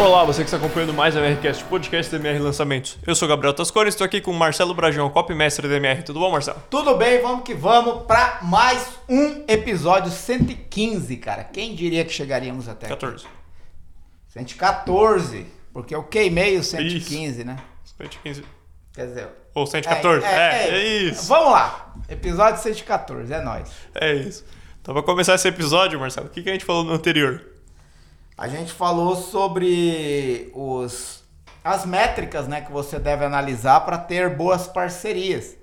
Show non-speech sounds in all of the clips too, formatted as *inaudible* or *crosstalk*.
Olá, você que está acompanhando mais a MRCast, podcast da MR Lançamentos. Eu sou Gabriel Tascori, estou aqui com o Marcelo Brajão, copy mestre da MR. Tudo bom, Marcelo? Tudo bem, vamos que vamos para mais um episódio 115, cara. Quem diria que chegaríamos até aqui? 14. 114, porque eu queimei o 115, né? 115. Quer dizer... Ou 114. É, é, isso. Vamos lá, episódio 114, é nóis. É isso. Então, para começar esse episódio, Marcelo, o que, que a gente falou no anterior? A gente falou sobre os, as métricas né, que você deve analisar para ter boas parcerias.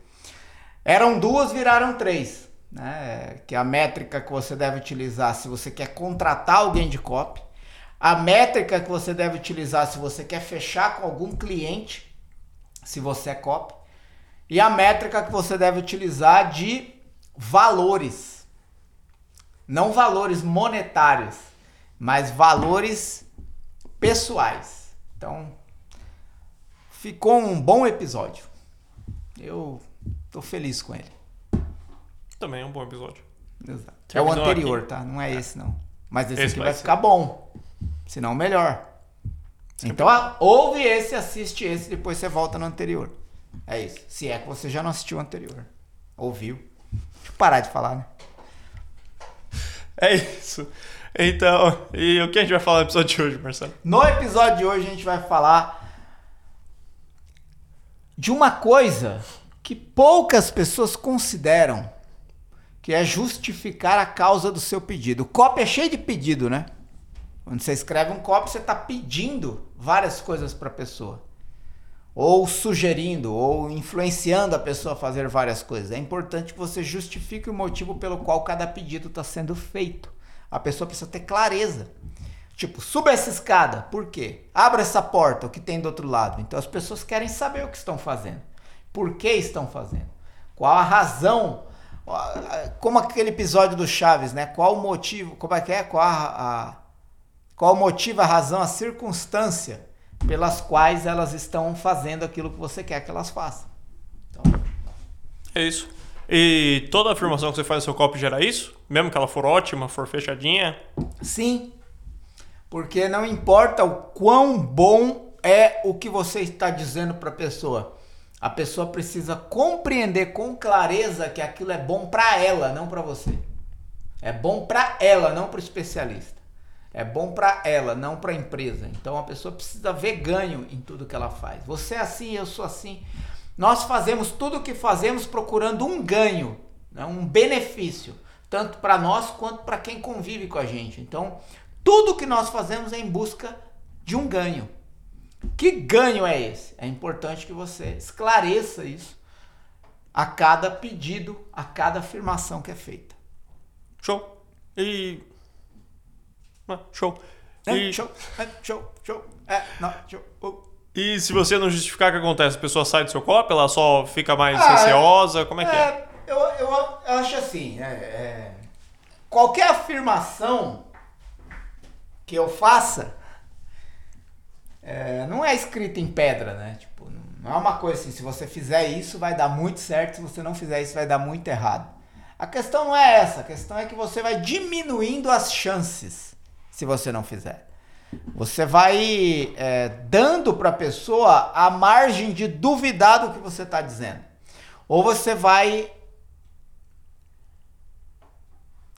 Eram duas, viraram três. Né? Que é a métrica que você deve utilizar se você quer contratar alguém de copy, a métrica que você deve utilizar se você quer fechar com algum cliente, se você é copy, e a métrica que você deve utilizar de valores. Não valores monetários, mas valores pessoais. Então, ficou um bom episódio. Eu tô feliz com ele. Também é um bom episódio. Exato. É o anterior, aqui. tá? Não é, é, esse não. Mas esse, esse aqui vai, vai ficar bom. Se não, melhor. Então, ouve esse, assiste esse, depois você volta no anterior. É isso. Se é que você já não assistiu o anterior. Ouviu. Deixa eu parar de falar, né? É isso. Então, e o que a gente vai falar no episódio de hoje, Marcelo? No episódio de hoje a gente vai falar de uma coisa que poucas pessoas consideram, que é justificar a causa do seu pedido. O copy é cheio de pedido, né? Quando você escreve um copy, você está pedindo várias coisas para a pessoa. Ou sugerindo, ou influenciando a pessoa a fazer várias coisas. É importante que você justifique o motivo pelo qual cada pedido está sendo feito. A pessoa precisa ter clareza. Tipo, suba essa escada. Por quê? Abra essa porta, o que tem do outro lado. Então as pessoas querem saber o que estão fazendo. Por que estão fazendo? Qual a razão? Como aquele episódio do Chaves, né? Qual o motivo? Como é que é? Qual a, a qual o motivo, a razão, a circunstância pelas quais elas estão fazendo aquilo que você quer que elas façam? Então, é isso. E toda afirmação que você faz no seu copy gera isso? Mesmo que ela for ótima, for fechadinha? Sim. Porque não importa o quão bom é o que você está dizendo para a pessoa. A pessoa precisa compreender com clareza que aquilo é bom para ela, não para você. É bom para ela, não para o especialista. É bom para ela, não para a empresa. Então a pessoa precisa ver ganho em tudo que ela faz. Você é assim, eu sou assim. Nós fazemos tudo o que fazemos procurando um ganho, né? um benefício, tanto para nós quanto para quem convive com a gente. Então, tudo que nós fazemos é em busca de um ganho. Que ganho é esse? É importante que você esclareça isso a cada pedido, a cada afirmação que é feita. Show. E. Ah, show. É, e... Show, é, show, show. É, não, show. Uh. E se você não justificar o que acontece, a pessoa sai do seu copo, ela só fica mais ah, receosa? Como é, é, que é? Eu, eu, acho assim, é, é, qualquer afirmação que eu faça é, não é escrita em pedra, né? Tipo, não é uma coisa assim, se você fizer isso vai dar muito certo, se você não fizer isso vai dar muito errado. A questão não é essa, a questão é que você vai diminuindo as chances se você não fizer. Você vai é, dando para a pessoa a margem de duvidar do que você está dizendo. Ou você vai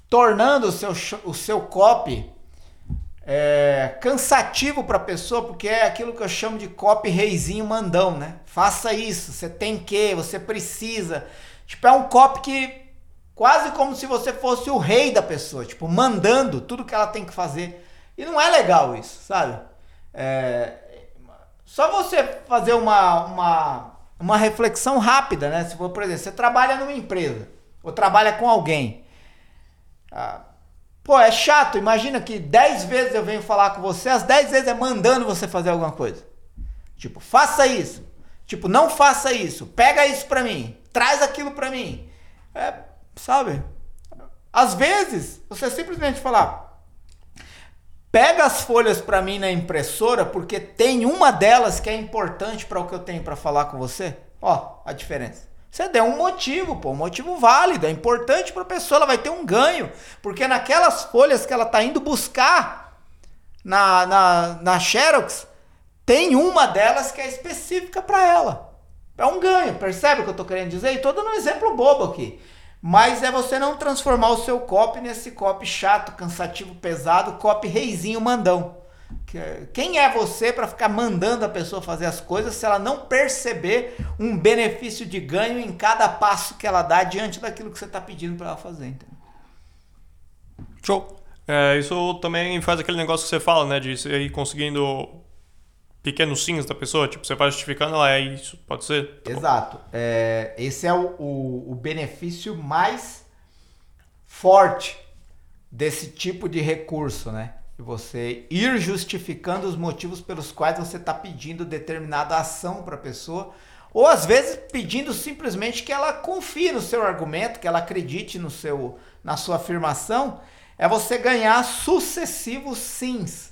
tornando o seu, o seu copy é, cansativo para a pessoa, porque é aquilo que eu chamo de copy reizinho mandão, né? Faça isso, você tem que, você precisa. Tipo, é um copy que quase como se você fosse o rei da pessoa, tipo, mandando tudo que ela tem que fazer. E não é legal isso, sabe? É, só você fazer uma, uma, uma reflexão rápida, né? Se for, por exemplo, você trabalha numa empresa ou trabalha com alguém. Ah, pô, é chato. Imagina que 10 vezes eu venho falar com você, as 10 vezes é mandando você fazer alguma coisa. Tipo, faça isso. Tipo, não faça isso. Pega isso pra mim. Traz aquilo pra mim. É, sabe? Às vezes, você simplesmente falar, Pega as folhas para mim na impressora, porque tem uma delas que é importante para o que eu tenho para falar com você. Ó, a diferença. Você deu um motivo, pô, um motivo válido, é importante para a pessoa, ela vai ter um ganho, porque naquelas folhas que ela está indo buscar, na, na, na Xerox, tem uma delas que é específica para ela. É um ganho, percebe o que eu estou querendo dizer? E estou dando um exemplo bobo aqui. Mas é você não transformar o seu copy nesse copy chato, cansativo, pesado, copy reizinho mandão. Quem é você para ficar mandando a pessoa fazer as coisas se ela não perceber um benefício de ganho em cada passo que ela dá diante daquilo que você está pedindo para ela fazer? Entendeu? Show. É, isso também faz aquele negócio que você fala, né? De ir conseguindo pequenos sims da pessoa. Tipo, você vai justificando, ela é isso, pode ser? Tá Exato. É, esse é o, o, o benefício mais forte desse tipo de recurso, né? você ir justificando os motivos pelos quais você está pedindo determinada ação para a pessoa, ou às vezes pedindo simplesmente que ela confie no seu argumento, que ela acredite no seu, na sua afirmação é você ganhar sucessivos sims,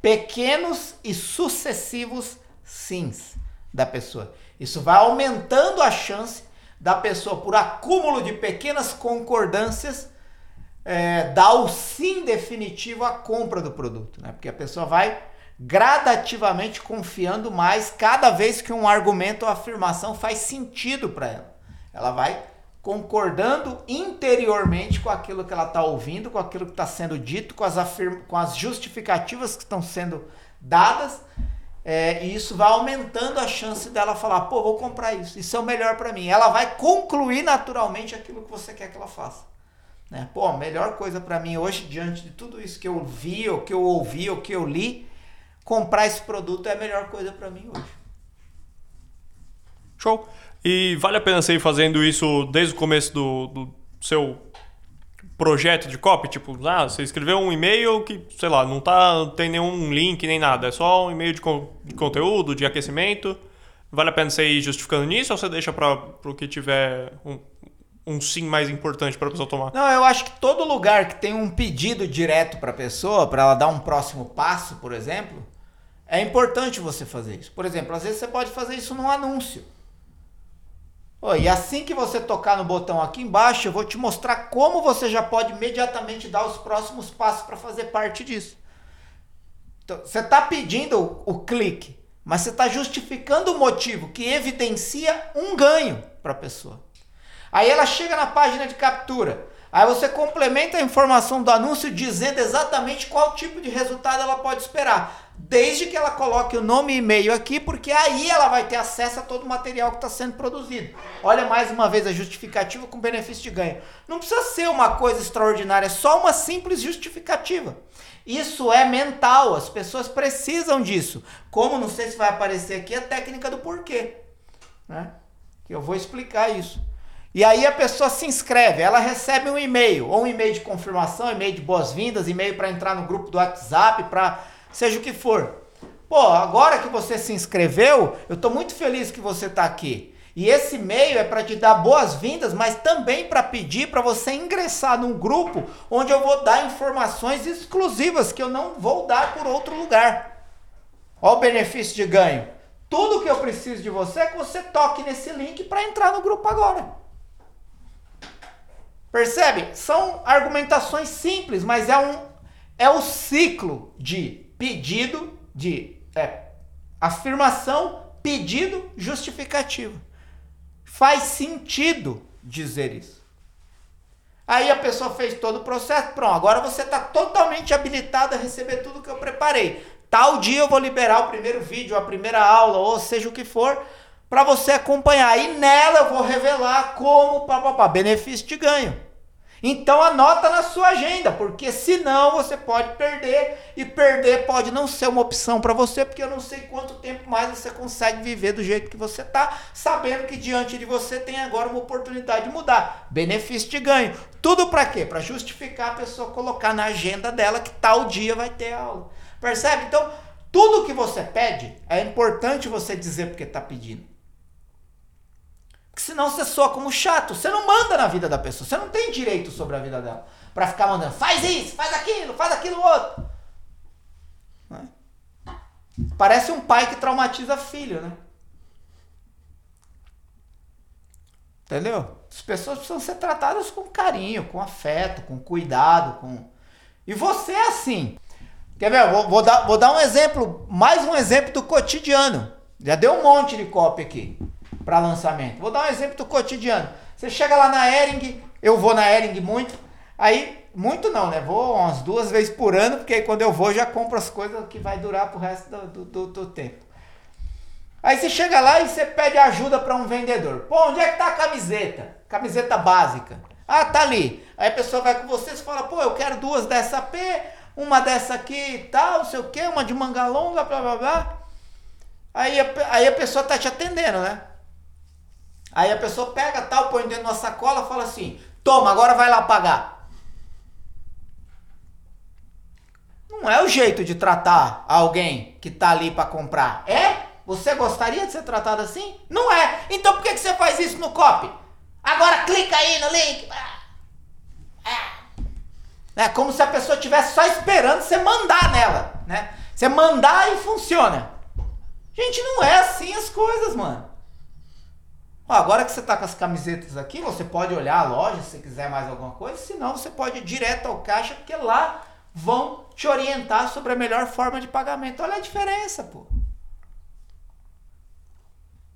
pequenos e sucessivos sims da pessoa. Isso vai aumentando a chance da pessoa, por acúmulo de pequenas concordâncias, é, dar o sim definitivo à compra do produto, né? Porque a pessoa vai gradativamente confiando mais cada vez que um argumento ou afirmação faz sentido para ela. Ela vai concordando interiormente com aquilo que ela está ouvindo, com aquilo que está sendo dito, com as, afirma, com as justificativas que estão sendo dadas. É, e isso vai aumentando a chance dela falar, pô, vou comprar isso, isso é o melhor para mim. Ela vai concluir naturalmente aquilo que você quer que ela faça. Né? Pô, a melhor coisa para mim hoje, diante de tudo isso que eu vi, ou que eu ouvi, ou que eu li, comprar esse produto é a melhor coisa para mim hoje. Show! E vale a pena você ir fazendo isso desde o começo do, do seu projeto de copy? Tipo, ah, você escreveu um e-mail que, sei lá, não tá, tem nenhum link nem nada, é só um e-mail de, de conteúdo, de aquecimento. Vale a pena você ir justificando nisso ou você deixa para o que tiver um, um sim mais importante para a pessoa tomar? Não, eu acho que todo lugar que tem um pedido direto para a pessoa, para ela dar um próximo passo, por exemplo, é importante você fazer isso. Por exemplo, às vezes você pode fazer isso num anúncio. Oh, e assim que você tocar no botão aqui embaixo, eu vou te mostrar como você já pode imediatamente dar os próximos passos para fazer parte disso. Então, você está pedindo o, o clique, mas você está justificando o motivo que evidencia um ganho para a pessoa. Aí ela chega na página de captura. Aí você complementa a informação do anúncio dizendo exatamente qual tipo de resultado ela pode esperar desde que ela coloque o nome e e-mail aqui, porque aí ela vai ter acesso a todo o material que está sendo produzido. Olha mais uma vez a justificativa com benefício de ganho. Não precisa ser uma coisa extraordinária, é só uma simples justificativa. Isso é mental, as pessoas precisam disso. Como não sei se vai aparecer aqui a técnica do porquê, né? Que eu vou explicar isso. E aí a pessoa se inscreve, ela recebe um e-mail, ou um e-mail de confirmação, e-mail de boas-vindas, e-mail para entrar no grupo do WhatsApp, para seja o que for. Pô, agora que você se inscreveu, eu estou muito feliz que você está aqui. E esse e-mail é para te dar boas-vindas, mas também para pedir para você ingressar num grupo onde eu vou dar informações exclusivas que eu não vou dar por outro lugar. Olha o benefício de ganho. Tudo que eu preciso de você é que você toque nesse link para entrar no grupo agora. Percebe? São argumentações simples, mas é um é o ciclo de pedido de é, afirmação, pedido, justificativo. Faz sentido dizer isso. Aí a pessoa fez todo o processo, pronto, agora você está totalmente habilitado a receber tudo que eu preparei. Tal dia eu vou liberar o primeiro vídeo, a primeira aula, ou seja o que for, para você acompanhar. E nela eu vou revelar como, papapá, benefício de ganho. Então anota na sua agenda, porque senão você pode perder e perder pode não ser uma opção para você, porque eu não sei quanto tempo mais você consegue viver do jeito que você tá, sabendo que diante de você tem agora uma oportunidade de mudar, benefício de ganho. Tudo para quê? Para justificar a pessoa colocar na agenda dela que tal dia vai ter aula. Percebe? Então, tudo que você pede, é importante você dizer porque está pedindo. Porque senão você soa como chato. Você não manda na vida da pessoa. Você não tem direito sobre a vida dela. Para ficar mandando, faz isso, faz aquilo, faz aquilo outro. Né? Parece um pai que traumatiza filho, né? Entendeu? As pessoas precisam ser tratadas com carinho, com afeto, com cuidado, com. E você é assim. Quer ver? Vou, vou, dar, vou dar um exemplo, mais um exemplo do cotidiano. Já deu um monte de cópia aqui para lançamento. Vou dar um exemplo do cotidiano. Você chega lá na Ering, eu vou na Ering muito, aí, muito não, né? Vou umas duas vezes por ano, porque aí quando eu vou já compro as coisas que vai durar pro resto do, do, do tempo. Aí você chega lá e você pede ajuda para um vendedor. Pô, onde é que tá a camiseta? Camiseta básica. Ah, tá ali. Aí a pessoa vai com você e fala, pô, eu quero duas dessa P, uma dessa aqui e tal, não sei o que, uma de manga longa, blá blá blá. Aí a, aí a pessoa tá te atendendo, né? Aí a pessoa pega tal, põe dentro de uma sacola fala assim: toma, agora vai lá pagar. Não é o jeito de tratar alguém que tá ali para comprar. É? Você gostaria de ser tratado assim? Não é. Então por que, que você faz isso no copy? Agora clica aí no link. É como se a pessoa estivesse só esperando você mandar nela, né? Você mandar e funciona. Gente, não é assim as coisas, mano. Agora que você tá com as camisetas aqui, você pode olhar a loja se quiser mais alguma coisa, senão você pode ir direto ao caixa, porque lá vão te orientar sobre a melhor forma de pagamento. Olha a diferença, pô.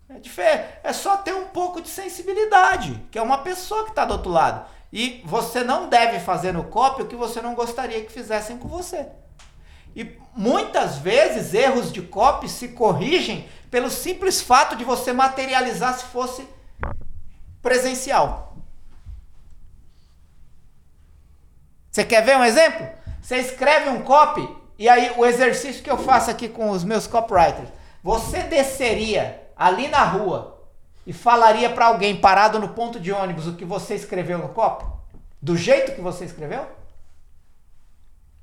É, diferente. é só ter um pouco de sensibilidade, que é uma pessoa que está do outro lado. E você não deve fazer no copy o que você não gostaria que fizessem com você. E muitas vezes erros de copy se corrigem pelo simples fato de você materializar se fosse presencial. Você quer ver um exemplo? Você escreve um copy e aí o exercício que eu faço aqui com os meus copywriters, você desceria ali na rua e falaria para alguém parado no ponto de ônibus o que você escreveu no copy? Do jeito que você escreveu?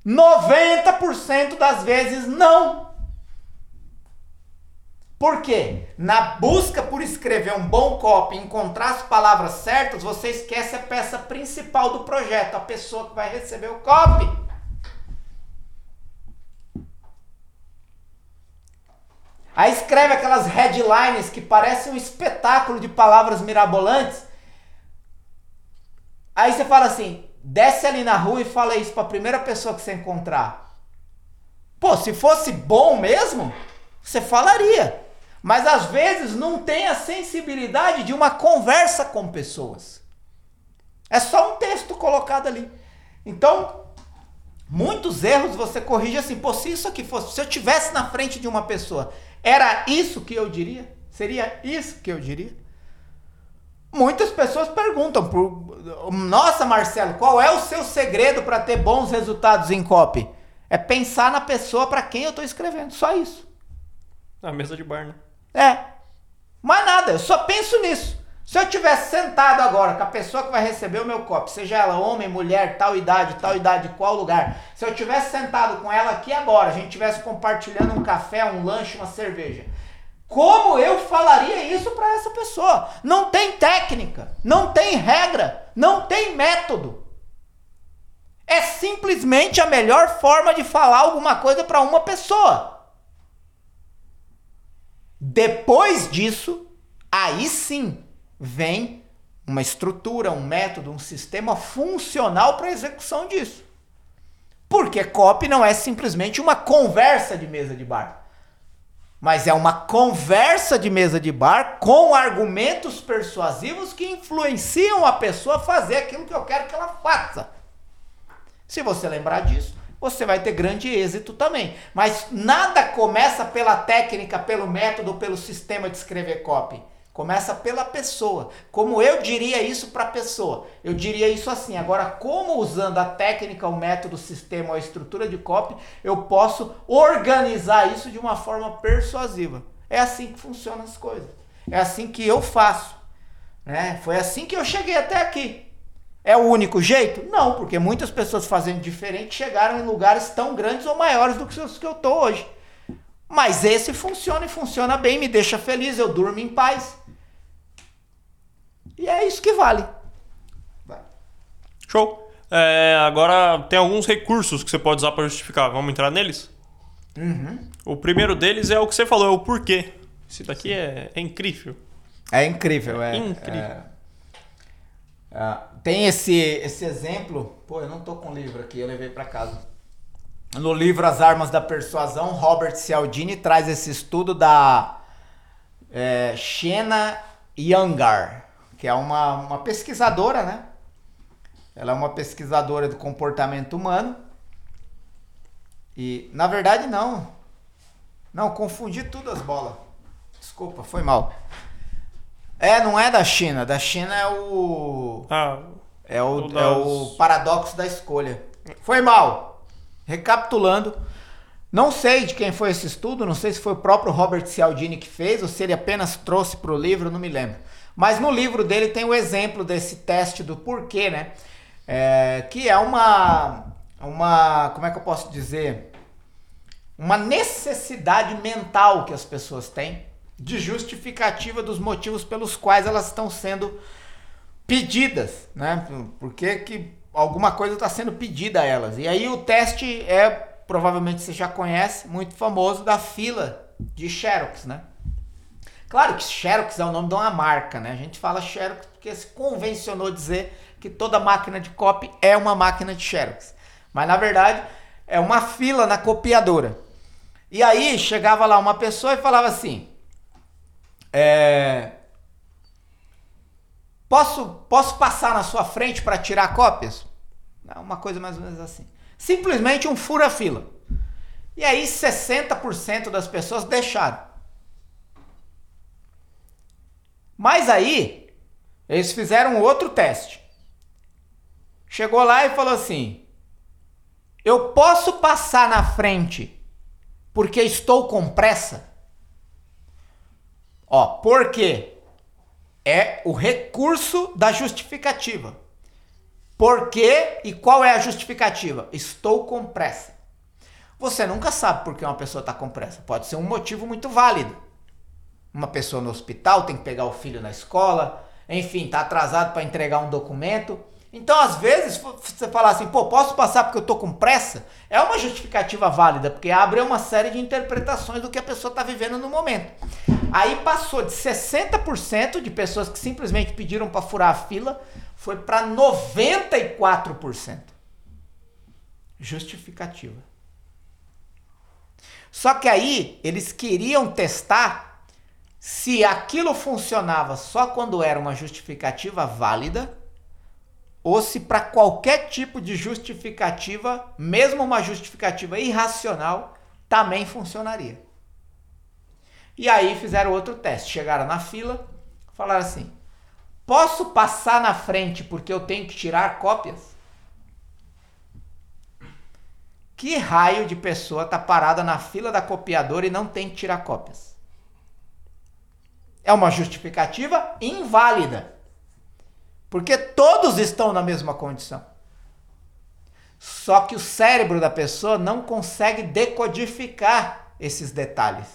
90% das vezes não. Por quê? Na busca por escrever um bom copy, encontrar as palavras certas, você esquece a peça principal do projeto, a pessoa que vai receber o copy. Aí escreve aquelas headlines que parecem um espetáculo de palavras mirabolantes. Aí você fala assim: desce ali na rua e fala isso para a primeira pessoa que você encontrar. Pô, se fosse bom mesmo, você falaria. Mas às vezes não tem a sensibilidade de uma conversa com pessoas. É só um texto colocado ali. Então, muitos erros você corrige assim, pô, se isso aqui fosse, se eu tivesse na frente de uma pessoa, era isso que eu diria? Seria isso que eu diria? Muitas pessoas perguntam por, nossa, Marcelo, qual é o seu segredo para ter bons resultados em copy? É pensar na pessoa para quem eu estou escrevendo, só isso. A mesa de bar, né? É. Mais nada, eu só penso nisso. Se eu tivesse sentado agora com a pessoa que vai receber o meu copy, seja ela homem, mulher, tal idade, tal idade, qual lugar, se eu tivesse sentado com ela aqui agora, a gente tivesse compartilhando um café, um lanche, uma cerveja, como eu falaria isso para essa pessoa? Não tem técnica, não tem regra, não tem método. É simplesmente a melhor forma de falar alguma coisa para uma pessoa. Depois disso, aí sim vem uma estrutura, um método, um sistema funcional para a execução disso. Porque copy não é simplesmente uma conversa de mesa de bar mas é uma conversa de mesa de bar com argumentos persuasivos que influenciam a pessoa a fazer aquilo que eu quero que ela faça. Se você lembrar disso, você vai ter grande êxito também. Mas nada começa pela técnica, pelo método, pelo sistema de escrever copy. Começa pela pessoa. Como eu diria isso para a pessoa? Eu diria isso assim. Agora, como usando a técnica, o método, o sistema, a estrutura de copy, eu posso organizar isso de uma forma persuasiva? É assim que funcionam as coisas. É assim que eu faço. Né? Foi assim que eu cheguei até aqui. É o único jeito? Não, porque muitas pessoas fazendo diferente chegaram em lugares tão grandes ou maiores do que os que eu estou hoje. Mas esse funciona e funciona bem, me deixa feliz, eu durmo em paz. E é isso que vale. Vai. Show. É, agora tem alguns recursos que você pode usar para justificar. Vamos entrar neles? Uhum. O primeiro deles é o que você falou, é o porquê. Isso daqui é, é, incrível. É incrível, é. Incrível. É, é, tem esse, esse exemplo. Pô, eu não tô com o livro aqui, eu levei para casa. no livro As Armas da Persuasão, Robert Cialdini traz esse estudo da é, Shena Yangar, que é uma, uma pesquisadora, né? Ela é uma pesquisadora do comportamento humano. E, na verdade, não. Não, confundi tudo as bolas. Desculpa, foi mal. É, não é da China. Da China é o. Ah, É o, O é o paradoxo da escolha. Foi mal. Recapitulando. Não sei de quem foi esse estudo, não sei se foi o próprio Robert Cialdini que fez ou se ele apenas trouxe para o livro, não me lembro. Mas no livro dele tem o exemplo desse teste do porquê, né? É, que é uma, uma, como é que eu posso dizer? Uma necessidade mental que as pessoas têm de justificativa dos motivos pelos quais elas estão sendo pedidas, né? Por que que alguma coisa está sendo pedida a elas. E aí o teste é, provavelmente você já conhece, muito famoso, da fila de Xerox, né? Claro que Xerox é o nome de uma marca, né? A gente fala Xerox porque se convencionou dizer que toda máquina de copy é uma máquina de Xerox. Mas na verdade é uma fila na copiadora. E aí chegava lá uma pessoa e falava assim: é, Posso, posso passar na sua frente para tirar cópias? Não, uma coisa mais ou menos assim. Simplesmente um fura-fila. E aí 60% das pessoas deixaram. Mas aí, eles fizeram outro teste. Chegou lá e falou assim: Eu posso passar na frente porque estou com pressa? Ó, por quê? É o recurso da justificativa. Por quê e qual é a justificativa? Estou com pressa. Você nunca sabe por que uma pessoa está com pressa. Pode ser um motivo muito válido. Uma pessoa no hospital tem que pegar o filho na escola, enfim, está atrasado para entregar um documento. Então, às vezes, você falar assim, pô, posso passar porque eu tô com pressa? É uma justificativa válida, porque abre uma série de interpretações do que a pessoa está vivendo no momento. Aí passou de 60% de pessoas que simplesmente pediram para furar a fila, foi para 94%. Justificativa. Só que aí eles queriam testar se aquilo funcionava só quando era uma justificativa válida ou se para qualquer tipo de justificativa, mesmo uma justificativa irracional, também funcionaria. E aí fizeram outro teste. Chegaram na fila, falaram assim: Posso passar na frente porque eu tenho que tirar cópias? Que raio de pessoa tá parada na fila da copiadora e não tem que tirar cópias? É uma justificativa inválida. Porque todos estão na mesma condição. Só que o cérebro da pessoa não consegue decodificar esses detalhes.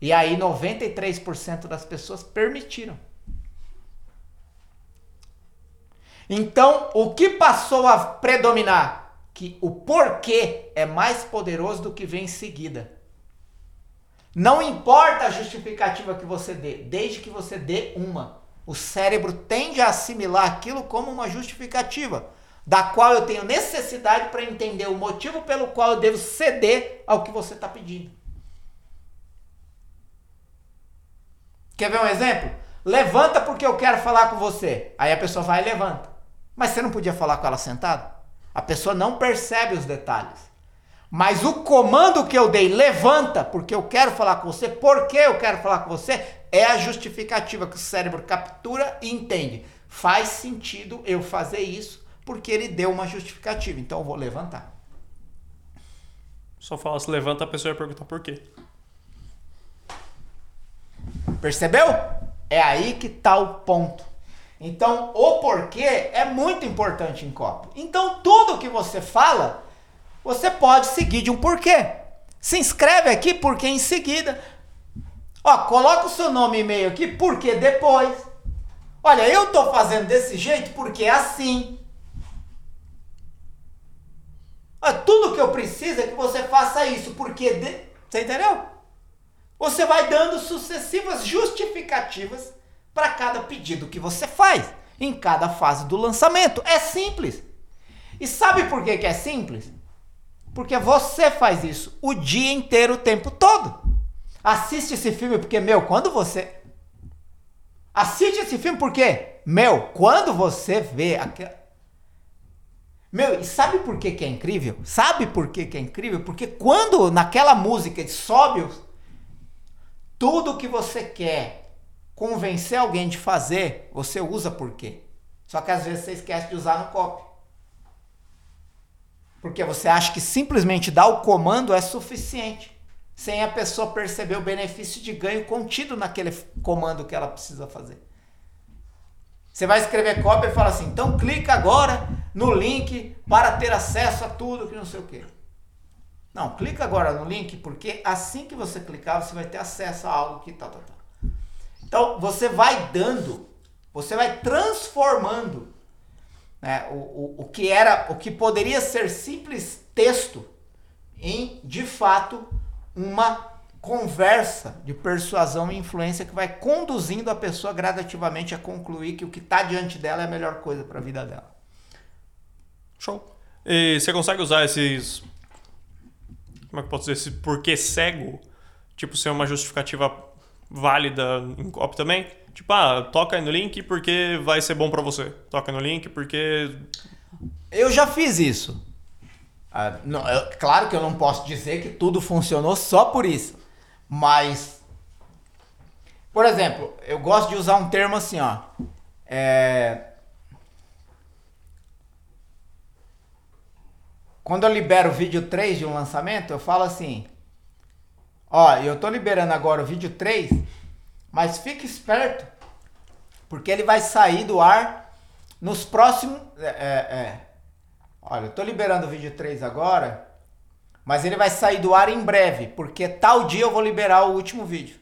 E aí 93% das pessoas permitiram. Então, o que passou a predominar? Que o porquê é mais poderoso do que vem em seguida. Não importa a justificativa que você dê, desde que você dê uma. O cérebro tende a assimilar aquilo como uma justificativa, da qual eu tenho necessidade para entender o motivo pelo qual eu devo ceder ao que você está pedindo. Quer ver um exemplo? Levanta porque eu quero falar com você. Aí a pessoa vai e levanta. Mas você não podia falar com ela sentado? A pessoa não percebe os detalhes. Mas o comando que eu dei, levanta, porque eu quero falar com você, porque eu quero falar com você, é a justificativa que o cérebro captura e entende. Faz sentido eu fazer isso, porque ele deu uma justificativa. Então eu vou levantar. Só fala se levanta, a pessoa vai perguntar por quê. Percebeu? É aí que está o ponto. Então, o porquê é muito importante em copy. Então, tudo que você fala, você pode seguir de um porquê. Se inscreve aqui porque em seguida. Ó, coloca o seu nome e e-mail aqui porque depois. Olha, eu tô fazendo desse jeito porque é assim. Ó, tudo que eu preciso é que você faça isso porque de... você entendeu? Você vai dando sucessivas justificativas para cada pedido que você faz em cada fase do lançamento. É simples. E sabe por que, que é simples? Porque você faz isso o dia inteiro, o tempo todo. Assiste esse filme porque, meu, quando você. Assiste esse filme porque, meu, quando você vê aquela. Meu, e sabe por que, que é incrível? Sabe por que, que é incrível? Porque quando naquela música sobe tudo que você quer convencer alguém de fazer, você usa por quê? Só que às vezes você esquece de usar no copy. Porque você acha que simplesmente dar o comando é suficiente, sem a pessoa perceber o benefício de ganho contido naquele comando que ela precisa fazer. Você vai escrever cópia e fala assim: então clica agora no link para ter acesso a tudo que não sei o que. Não, clica agora no link porque assim que você clicar você vai ter acesso a algo que tá, tá, tá. Então você vai dando, você vai transformando né, o, o, o que era, o que poderia ser simples texto em de fato uma conversa de persuasão e influência que vai conduzindo a pessoa gradativamente a concluir que o que está diante dela é a melhor coisa para a vida dela. Show. E você consegue usar esses. Como é que eu posso dizer? Esse porquê cego? Tipo, ser uma justificativa válida em copy também? Tipo, ah, toca no link porque vai ser bom para você. Toca no link porque. Eu já fiz isso. Ah, não, eu, claro que eu não posso dizer que tudo funcionou só por isso. Mas, por exemplo, eu gosto de usar um termo assim, ó. É... Quando eu libero o vídeo 3 de um lançamento, eu falo assim: Ó, eu tô liberando agora o vídeo 3, mas fique esperto, porque ele vai sair do ar nos próximos. É, é, é. Olha, eu tô liberando o vídeo 3 agora, mas ele vai sair do ar em breve, porque tal dia eu vou liberar o último vídeo.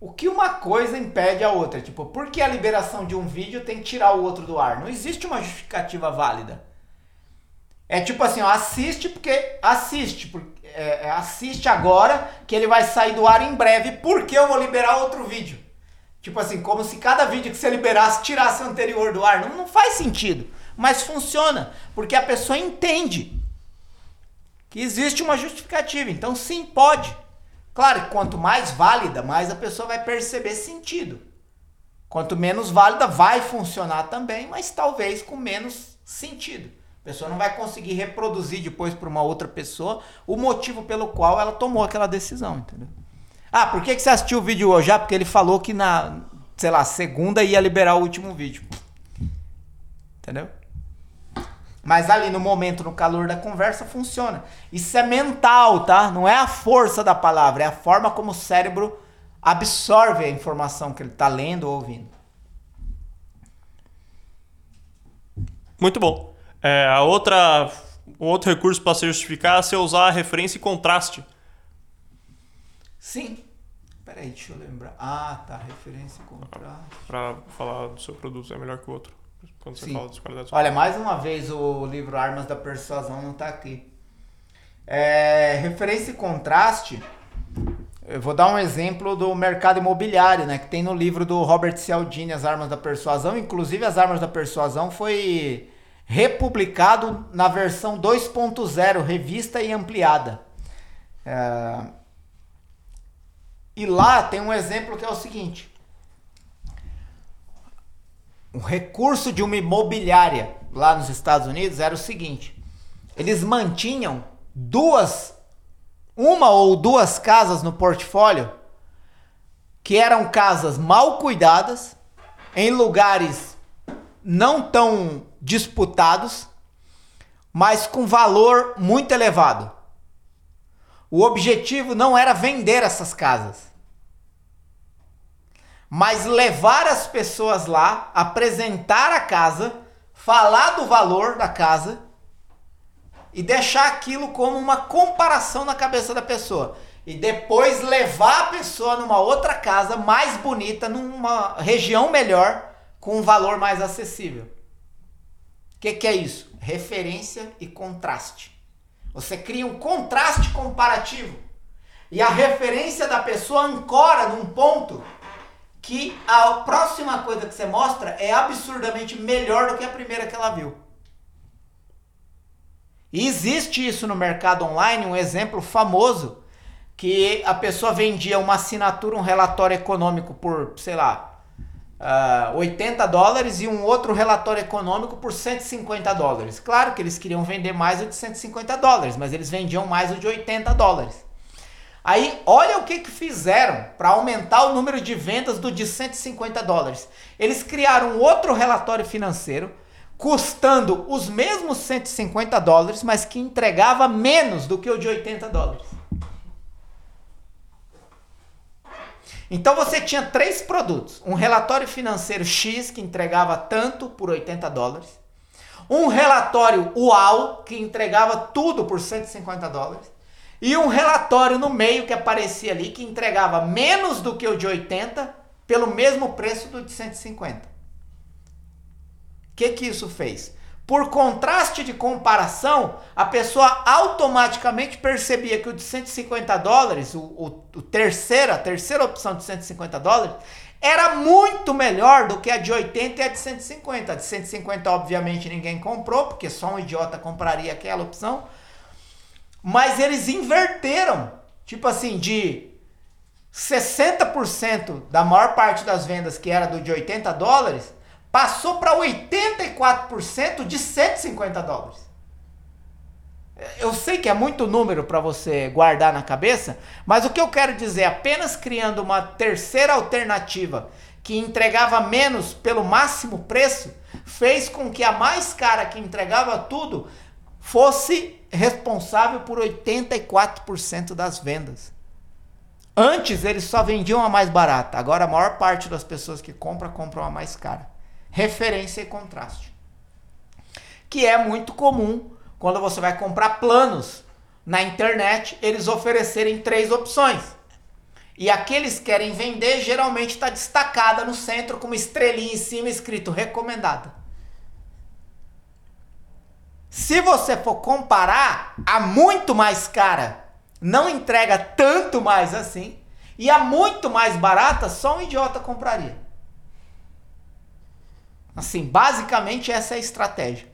O que uma coisa impede a outra? Tipo, por que a liberação de um vídeo tem que tirar o outro do ar? Não existe uma justificativa válida. É tipo assim, ó, assiste porque assiste, porque, é, é, assiste agora que ele vai sair do ar em breve, porque eu vou liberar outro vídeo. Tipo assim, como se cada vídeo que você liberasse tirasse o anterior do ar. Não, não faz sentido mas funciona, porque a pessoa entende que existe uma justificativa. Então, sim, pode. Claro que quanto mais válida, mais a pessoa vai perceber sentido. Quanto menos válida, vai funcionar também, mas talvez com menos sentido. Pessoa não vai conseguir reproduzir depois para uma outra pessoa o motivo pelo qual ela tomou aquela decisão, entendeu? Ah, por que, que você assistiu o vídeo hoje? Ah, porque ele falou que na, sei lá, segunda ia liberar o último vídeo. Entendeu? Mas ali no momento, no calor da conversa, funciona. Isso é mental, tá? Não é a força da palavra, é a forma como o cérebro absorve a informação que ele está lendo ou ouvindo. Muito bom. É, a outra, outro recurso para se justificar é você usar referência e contraste. Sim. Peraí, deixa eu lembrar. Ah, tá. Referência e contraste. Para falar do seu produto é melhor que o outro quando você Sim. fala das qualidades. Olha, mais uma vez o livro Armas da Persuasão não está aqui. É, referência e contraste. Eu vou dar um exemplo do mercado imobiliário, né? Que tem no livro do Robert Cialdini, As Armas da Persuasão. Inclusive, As Armas da Persuasão foi republicado na versão 2.0, revista e ampliada. É... E lá tem um exemplo que é o seguinte: o recurso de uma imobiliária lá nos Estados Unidos era o seguinte: eles mantinham duas, uma ou duas casas no portfólio que eram casas mal cuidadas, em lugares não tão disputados, mas com valor muito elevado. O objetivo não era vender essas casas mas levar as pessoas lá, apresentar a casa, falar do valor da casa e deixar aquilo como uma comparação na cabeça da pessoa. E depois levar a pessoa numa outra casa mais bonita, numa região melhor, com um valor mais acessível. O que, que é isso? Referência e contraste. Você cria um contraste comparativo. E a referência da pessoa ancora num ponto que a próxima coisa que você mostra é absurdamente melhor do que a primeira que ela viu. Existe isso no mercado online, um exemplo famoso, que a pessoa vendia uma assinatura, um relatório econômico por, sei lá, uh, ah, 80 dólares e um outro relatório econômico por 150 dólares. Claro que eles queriam vender mais o de 150 dólares, mas eles vendiam mais o de 80 dólares. Aí, olha o que, que fizeram para aumentar o número de vendas do de 150 dólares. Eles criaram outro relatório financeiro custando os mesmos 150 dólares, mas que entregava menos do que o de 80 dólares. Então você tinha três produtos: um relatório financeiro X que entregava tanto por 80 dólares, um relatório UAU que entregava tudo por 150 dólares, e um relatório no meio que aparecia ali que entregava menos do que o de 80 pelo mesmo preço do de 150. O que que isso fez? Por contraste de comparação, a pessoa automaticamente percebia que o de 150 dólares, o, o, o terceira, a terceira opção de 150 dólares, era muito melhor do que a de 80 e a de 150. A de 150, obviamente, ninguém comprou, porque só um idiota compraria aquela opção. Mas eles inverteram. Tipo assim, de 60% da maior parte das vendas que era do de 80 dólares, passou para 84% de 150 dólares. Eu sei que é muito número para você guardar na cabeça, mas o que eu quero dizer, apenas criando uma terceira alternativa que entregava menos pelo máximo preço, fez com que a mais cara que entregava tudo fosse responsável por 84% das vendas. Antes eles só vendiam a mais barata, agora a maior parte das pessoas que compram compram a mais cara referência e contraste. Que é muito comum quando você vai comprar planos na internet, eles oferecerem três opções. E aqueles que querem vender geralmente está destacada no centro com uma estrelinha em cima escrito recomendada. Se você for comparar, a muito mais cara não entrega tanto mais assim, e a muito mais barata só um idiota compraria. Assim, basicamente essa é a estratégia.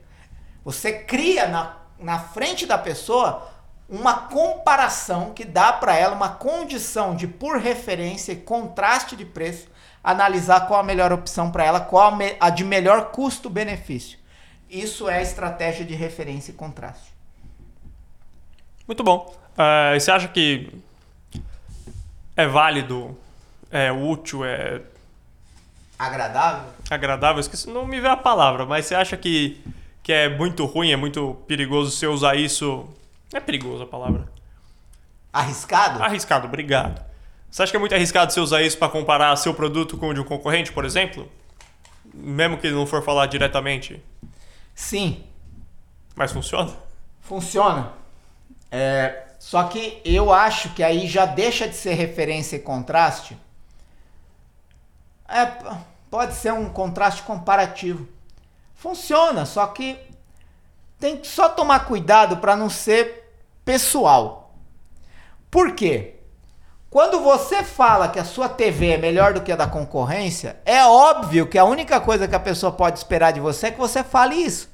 Você cria na, na frente da pessoa uma comparação que dá para ela uma condição de, por referência e contraste de preço, analisar qual a melhor opção para ela, qual a, de melhor custo-benefício. Isso é a estratégia de referência e contraste. Muito bom. Uh, você acha que é válido, é útil, é Agradável? Agradável, esqueci, não me vê a palavra, mas você acha que, que é muito ruim, é muito perigoso você usar isso. É perigoso a palavra. Arriscado? Arriscado, obrigado. Você acha que é muito arriscado você usar isso para comparar seu produto com o de um concorrente, por exemplo? Mesmo que ele não for falar diretamente? Sim. Mas funciona? Funciona. É, só que eu acho que aí já deixa de ser referência e contraste. É, pode ser um contraste comparativo. Funciona, só que tem que só tomar cuidado para não ser pessoal. Por quê? Quando você fala que a sua TV é melhor do que a da concorrência, é óbvio que a única coisa que a pessoa pode esperar de você é que você fale isso.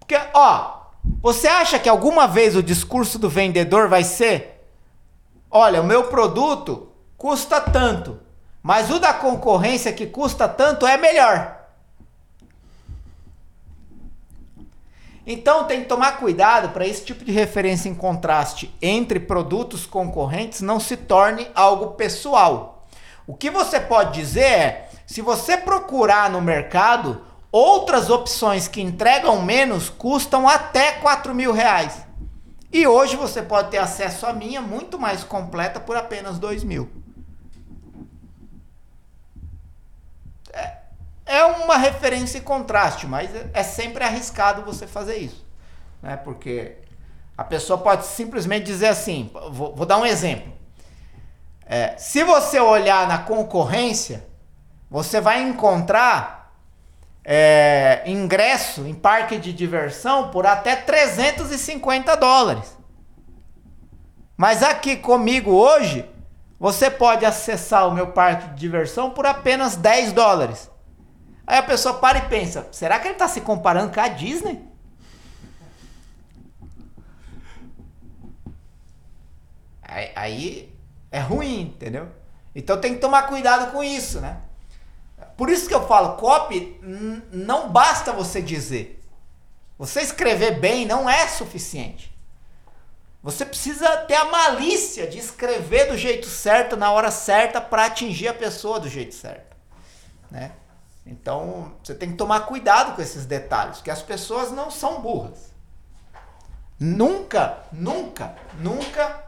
Porque, ó, você acha que alguma vez o discurso do vendedor vai ser: olha, o meu produto custa tanto. Mas o da concorrência que custa tanto é melhor. Então tem que tomar cuidado para esse tipo de referência em contraste entre produtos concorrentes não se torne algo pessoal. O que você pode dizer é, se você procurar no mercado, outras opções que entregam menos custam até 4 mil reais. E hoje você pode ter acesso à minha muito mais completa por apenas 2 mil. É uma referência e contraste, mas é sempre arriscado você fazer isso. Né? Porque a pessoa pode simplesmente dizer assim: vou, vou dar um exemplo. É, se você olhar na concorrência, você vai encontrar é, ingresso em parque de diversão por até 350 dólares. Mas aqui comigo hoje, você pode acessar o meu parque de diversão por apenas 10 dólares. Aí a pessoa para e pensa: será que ele está se comparando com a Disney? Aí, aí é ruim, entendeu? Então tem que tomar cuidado com isso, né? Por isso que eu falo, copy não basta você dizer. Você escrever bem não é suficiente. Você precisa ter a malícia de escrever do jeito certo, na hora certa, para atingir a pessoa do jeito certo, né? Então, você tem que tomar cuidado com esses detalhes, porque as pessoas não são burras. Nunca, nunca, nunca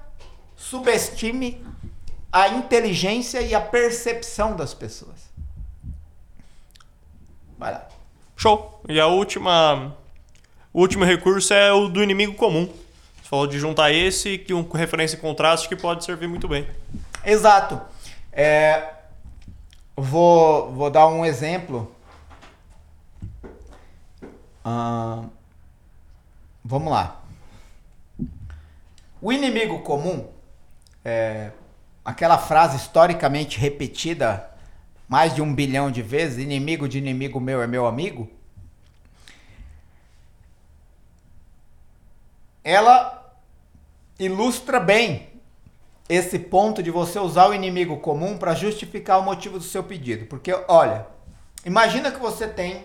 subestime a inteligência e a percepção das pessoas. Vai lá. Show. E a última, o último recurso é o do inimigo comum. Você falou de juntar esse que um referência e contraste que pode servir muito bem. Exato. É, vou, vou dar um exemplo. Ah, vamos lá. O inimigo comum é aquela frase historicamente repetida mais de um bilhão de vezes: inimigo de inimigo meu é meu amigo. Ela ilustra bem esse ponto de você usar o inimigo comum para justificar o motivo do seu pedido. Porque, olha, imagina que você tem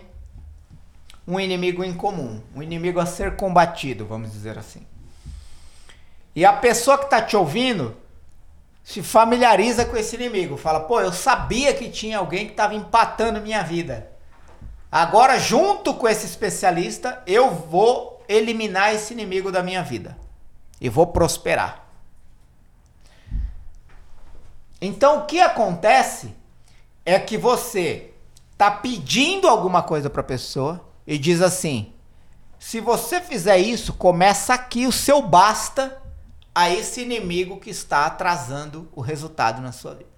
um inimigo em comum, um inimigo a ser combatido, vamos dizer assim. E a pessoa que está te ouvindo se familiariza com esse inimigo. Fala, pô, eu sabia que tinha alguém que estava empatando minha vida. Agora, junto com esse especialista, eu vou eliminar esse inimigo da minha vida. E vou prosperar. Então, o que acontece é que você está pedindo alguma coisa para a pessoa e diz assim: se você fizer isso, começa aqui o seu basta a esse inimigo que está atrasando o resultado na sua vida.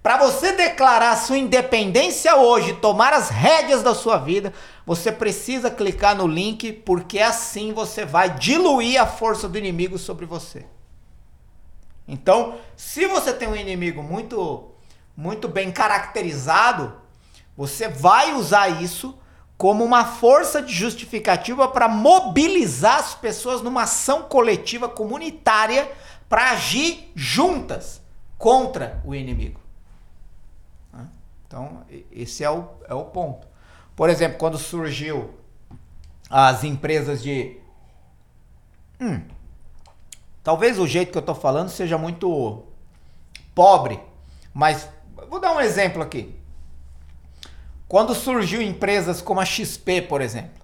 Para você declarar sua independência hoje, tomar as rédeas da sua vida, você precisa clicar no link, porque assim você vai diluir a força do inimigo sobre você. Então, se você tem um inimigo muito muito bem caracterizado, você vai usar isso como uma força de justificativa para mobilizar as pessoas numa ação coletiva comunitária para agir juntas contra o inimigo. Então, esse é o, é o ponto. Por exemplo, quando surgiu as empresas de. Hum, talvez o jeito que eu estou falando seja muito pobre, mas vou dar um exemplo aqui. Quando surgiu empresas como a XP, por exemplo,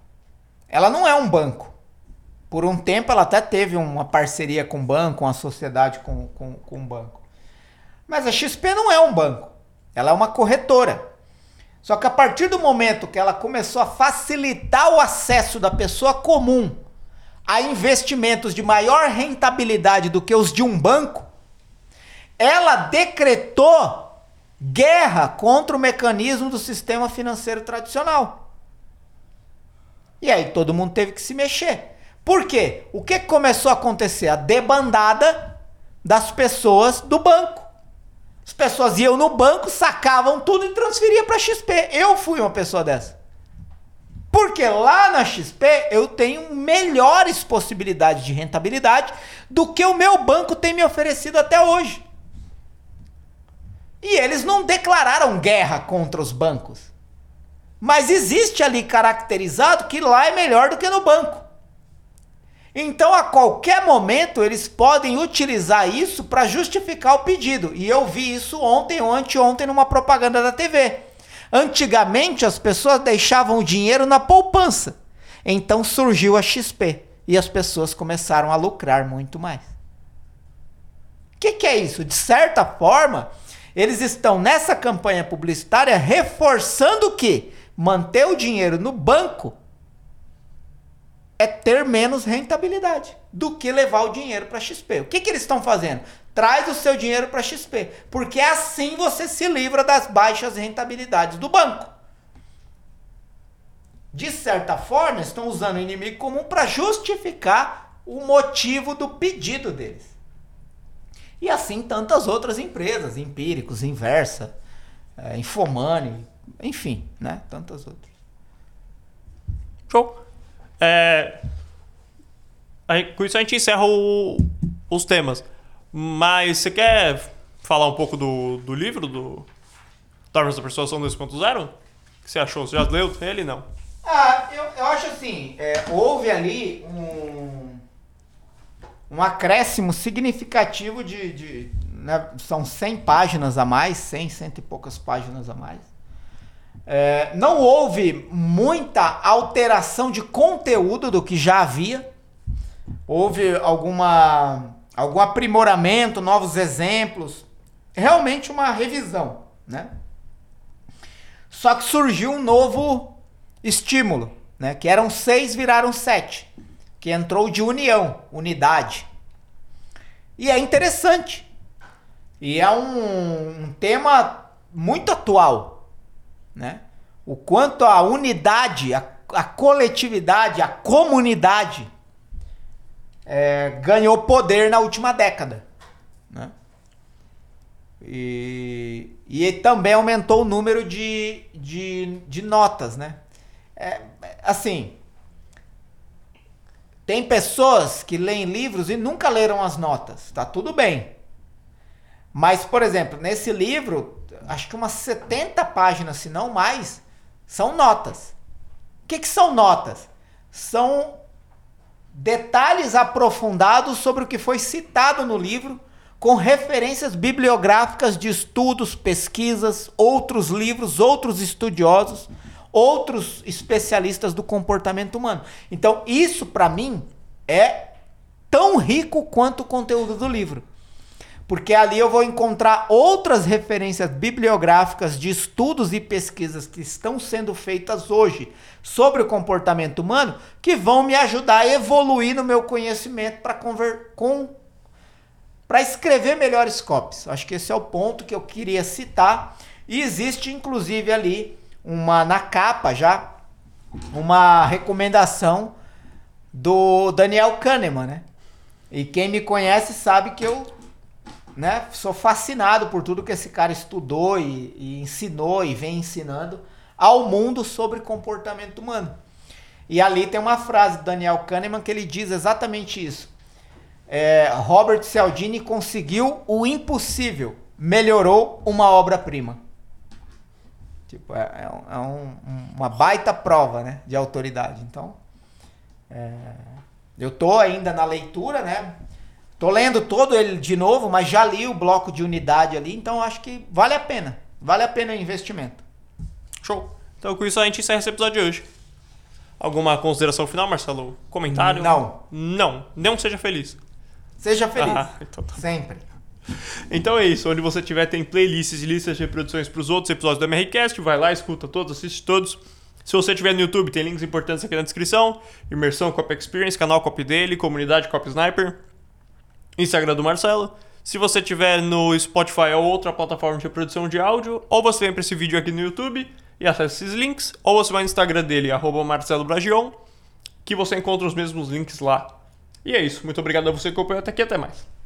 ela não é um banco. Por um tempo ela até teve uma parceria com o banco, uma sociedade com, com, com o banco. Mas a XP não é um banco. Ela é uma corretora. Só que a partir do momento que ela começou a facilitar o acesso da pessoa comum a investimentos de maior rentabilidade do que os de um banco, ela decretou guerra contra o mecanismo do sistema financeiro tradicional. E aí todo mundo teve que se mexer. Por quê? O que começou a acontecer? A debandada das pessoas do banco. As pessoas iam no banco, sacavam tudo e transferiam para XP. Eu fui uma pessoa dessa. Porque lá na XP eu tenho melhores possibilidades de rentabilidade do que o meu banco tem me oferecido até hoje. E eles não declararam guerra contra os bancos. Mas existe ali caracterizado que lá é melhor do que no banco. Então, a qualquer momento, eles podem utilizar isso para justificar o pedido. E eu vi isso ontem ou anteontem numa propaganda da TV. Antigamente, as pessoas deixavam o dinheiro na poupança. Então surgiu a XP e as pessoas começaram a lucrar muito mais. O que, que é isso? De certa forma, eles estão nessa campanha publicitária reforçando que manter o dinheiro no banco é ter menos rentabilidade do que levar o dinheiro para XP. O que, que eles estão fazendo? Traz o seu dinheiro para XP, porque assim você se livra das baixas rentabilidades do banco. De certa forma, estão usando o inimigo comum para justificar o motivo do pedido deles. E assim tantas outras empresas, Empíricos, Inversa, é, Infomani, enfim, né? Tantas outras. Show. É, com isso a gente encerra o, os temas. Mas você quer falar um pouco do, do livro, do Torres da Persuasão 2.0? O que você achou? Você já leu ele? Não. Ah, eu, eu acho assim, é, houve ali um, um acréscimo significativo de, de né, são 100 páginas a mais, 100, cento e poucas páginas a mais. É, não houve muita alteração de conteúdo do que já havia. Houve alguma, algum aprimoramento, novos exemplos. Realmente uma revisão, né? Só que surgiu um novo estímulo, né? Que eram seis, viraram sete. Que entrou de união, unidade. E é interessante. E é um, um tema muito atual, né? O quanto a unidade, a, a coletividade, a comunidade é, ganhou poder na última década, né? E, e também aumentou o número de, de, de notas, né? É, assim, tem pessoas que leem livros e nunca leram as notas, tá tudo bem. Mas, por exemplo, nesse livro, acho que umas 70 páginas, se não mais, são notas. O que, que são notas? São detalhes aprofundados sobre o que foi citado no livro, com referências bibliográficas de estudos, pesquisas, outros livros, outros estudiosos, outros especialistas do comportamento humano. Então, isso para mim é tão rico quanto o conteúdo do livro porque ali eu vou encontrar outras referências bibliográficas de estudos e pesquisas que estão sendo feitas hoje sobre o comportamento humano que vão me ajudar a evoluir no meu conhecimento para conver... com para escrever melhores copies. Acho que esse é o ponto que eu queria citar e existe inclusive ali uma na capa já uma recomendação do Daniel Kahneman, né? E quem me conhece sabe que eu né? Sou fascinado por tudo que esse cara estudou e, e ensinou e vem ensinando ao mundo sobre comportamento humano. E ali tem uma frase do Daniel Kahneman que ele diz exatamente isso. É, Robert Cialdini conseguiu o impossível, melhorou uma obra-prima. Tipo, é, é, é um, uma baita prova né, de autoridade. Então, é, eu tô ainda na leitura, né? Tô lendo todo ele de novo, mas já li o bloco de unidade ali, então acho que vale a pena. Vale a pena o investimento. Show. Então com isso a gente encerra esse episódio de hoje. Alguma consideração final, Marcelo? Comentário? Não. Não. Não seja feliz. Seja feliz. Ah, *laughs* então tá. Sempre. Então é isso. Onde você tiver, tem playlists e listas de reproduções para os outros episódios do MRCast. Vai lá, escuta todos, assiste todos. Se você tiver no YouTube, tem links importantes aqui na descrição. Imersão Copy Experience, canal Copy dele, comunidade Copy Sniper. Instagram do Marcelo. Se você tiver no Spotify ou outra plataforma de reprodução de áudio, ou você vem para esse vídeo aqui no YouTube e acessa esses links, ou você vai no Instagram dele, arroba Marcelo Bragion, que você encontra os mesmos links lá. E é isso. Muito obrigado a você que acompanhou até aqui. Até mais.